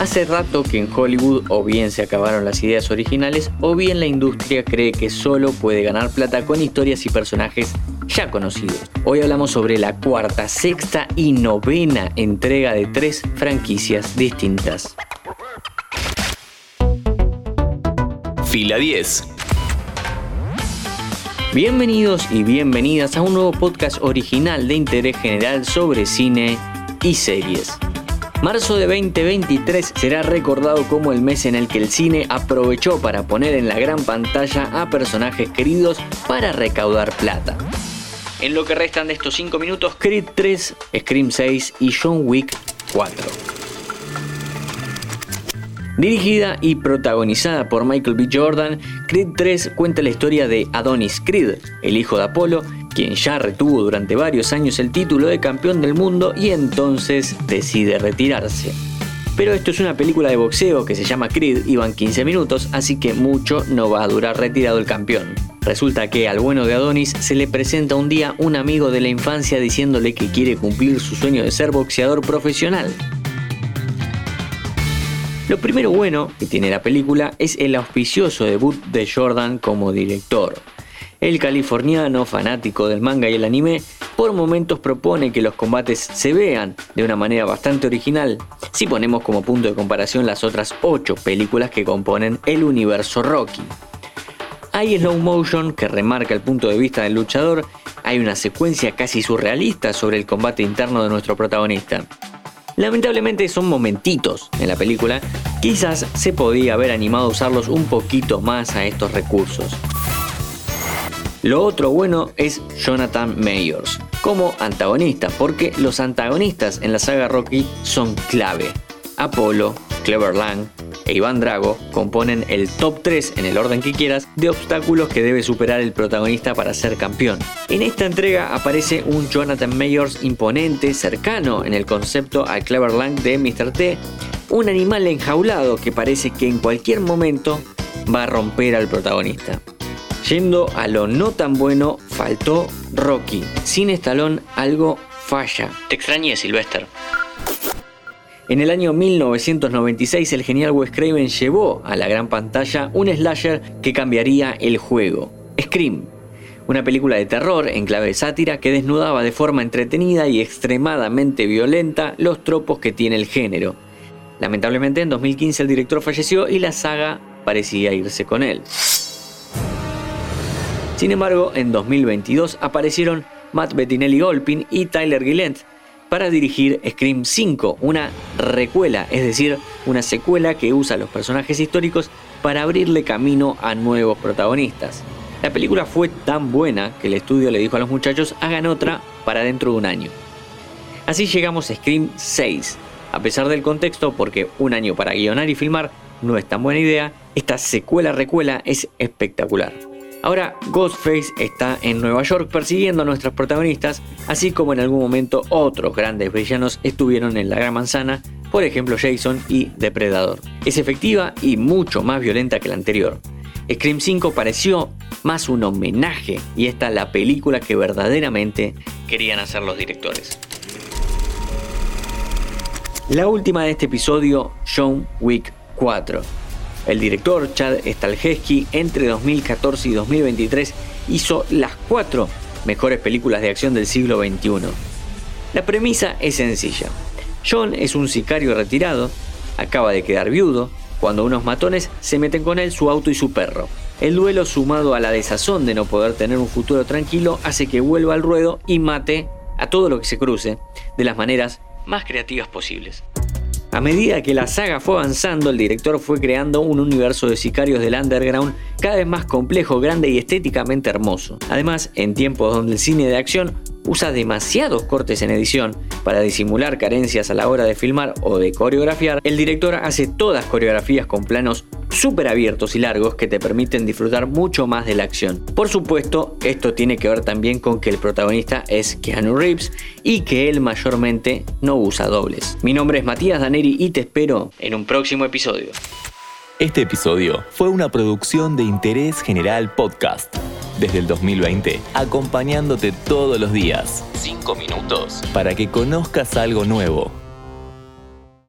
Hace rato que en Hollywood o bien se acabaron las ideas originales o bien la industria cree que solo puede ganar plata con historias y personajes ya conocidos. Hoy hablamos sobre la cuarta, sexta y novena entrega de tres franquicias distintas. Fila 10. Bienvenidos y bienvenidas a un nuevo podcast original de interés general sobre cine y series. Marzo de 2023 será recordado como el mes en el que el cine aprovechó para poner en la gran pantalla a personajes queridos para recaudar plata. En lo que restan de estos 5 minutos, Creed 3, Scream 6 y John Wick 4. Dirigida y protagonizada por Michael B. Jordan, Creed 3 cuenta la historia de Adonis Creed, el hijo de Apolo, quien ya retuvo durante varios años el título de campeón del mundo y entonces decide retirarse. Pero esto es una película de boxeo que se llama Creed y van 15 minutos, así que mucho no va a durar retirado el campeón. Resulta que al bueno de Adonis se le presenta un día un amigo de la infancia diciéndole que quiere cumplir su sueño de ser boxeador profesional. Lo primero bueno que tiene la película es el auspicioso debut de Jordan como director. El californiano, fanático del manga y el anime, por momentos propone que los combates se vean de una manera bastante original, si ponemos como punto de comparación las otras 8 películas que componen el universo Rocky. Hay slow motion que remarca el punto de vista del luchador, hay una secuencia casi surrealista sobre el combate interno de nuestro protagonista. Lamentablemente son momentitos en la película, quizás se podía haber animado a usarlos un poquito más a estos recursos. Lo otro bueno es Jonathan Mayors como antagonista, porque los antagonistas en la saga Rocky son clave. Apolo, Clever Lang e Iván Drago componen el top 3 en el orden que quieras de obstáculos que debe superar el protagonista para ser campeón. En esta entrega aparece un Jonathan Mayors imponente, cercano en el concepto al Clever Lang de Mr. T, un animal enjaulado que parece que en cualquier momento va a romper al protagonista. Yendo a lo no tan bueno, faltó Rocky. Sin Estalón algo falla. Te extrañé, Sylvester. En el año 1996 el genial Wes Craven llevó a la gran pantalla un slasher que cambiaría el juego. Scream, una película de terror en clave de sátira que desnudaba de forma entretenida y extremadamente violenta los tropos que tiene el género. Lamentablemente en 2015 el director falleció y la saga parecía irse con él. Sin embargo, en 2022 aparecieron Matt Bettinelli Golpin y Tyler Gillent para dirigir Scream 5, una recuela, es decir, una secuela que usa los personajes históricos para abrirle camino a nuevos protagonistas. La película fue tan buena que el estudio le dijo a los muchachos hagan otra para dentro de un año. Así llegamos a Scream 6. A pesar del contexto, porque un año para guionar y filmar no es tan buena idea, esta secuela recuela es espectacular. Ahora Ghostface está en Nueva York persiguiendo a nuestros protagonistas, así como en algún momento otros grandes villanos estuvieron en la Gran Manzana, por ejemplo Jason y Depredador. Es efectiva y mucho más violenta que la anterior. Scream 5 pareció más un homenaje y esta es la película que verdaderamente querían hacer los directores. La última de este episodio, John Wick 4. El director Chad Stahelski entre 2014 y 2023 hizo las cuatro mejores películas de acción del siglo XXI. La premisa es sencilla. John es un sicario retirado, acaba de quedar viudo, cuando unos matones se meten con él su auto y su perro. El duelo sumado a la desazón de no poder tener un futuro tranquilo hace que vuelva al ruedo y mate a todo lo que se cruce de las maneras más creativas posibles. A medida que la saga fue avanzando, el director fue creando un universo de sicarios del underground cada vez más complejo, grande y estéticamente hermoso. Además, en tiempos donde el cine de acción usa demasiados cortes en edición para disimular carencias a la hora de filmar o de coreografiar, el director hace todas coreografías con planos súper abiertos y largos que te permiten disfrutar mucho más de la acción. Por supuesto, esto tiene que ver también con que el protagonista es Keanu Reeves y que él mayormente no usa dobles. Mi nombre es Matías Daneri y te espero en un próximo episodio. Este episodio fue una producción de Interés General Podcast. Desde el 2020, acompañándote todos los días. 5 minutos. Para que conozcas algo nuevo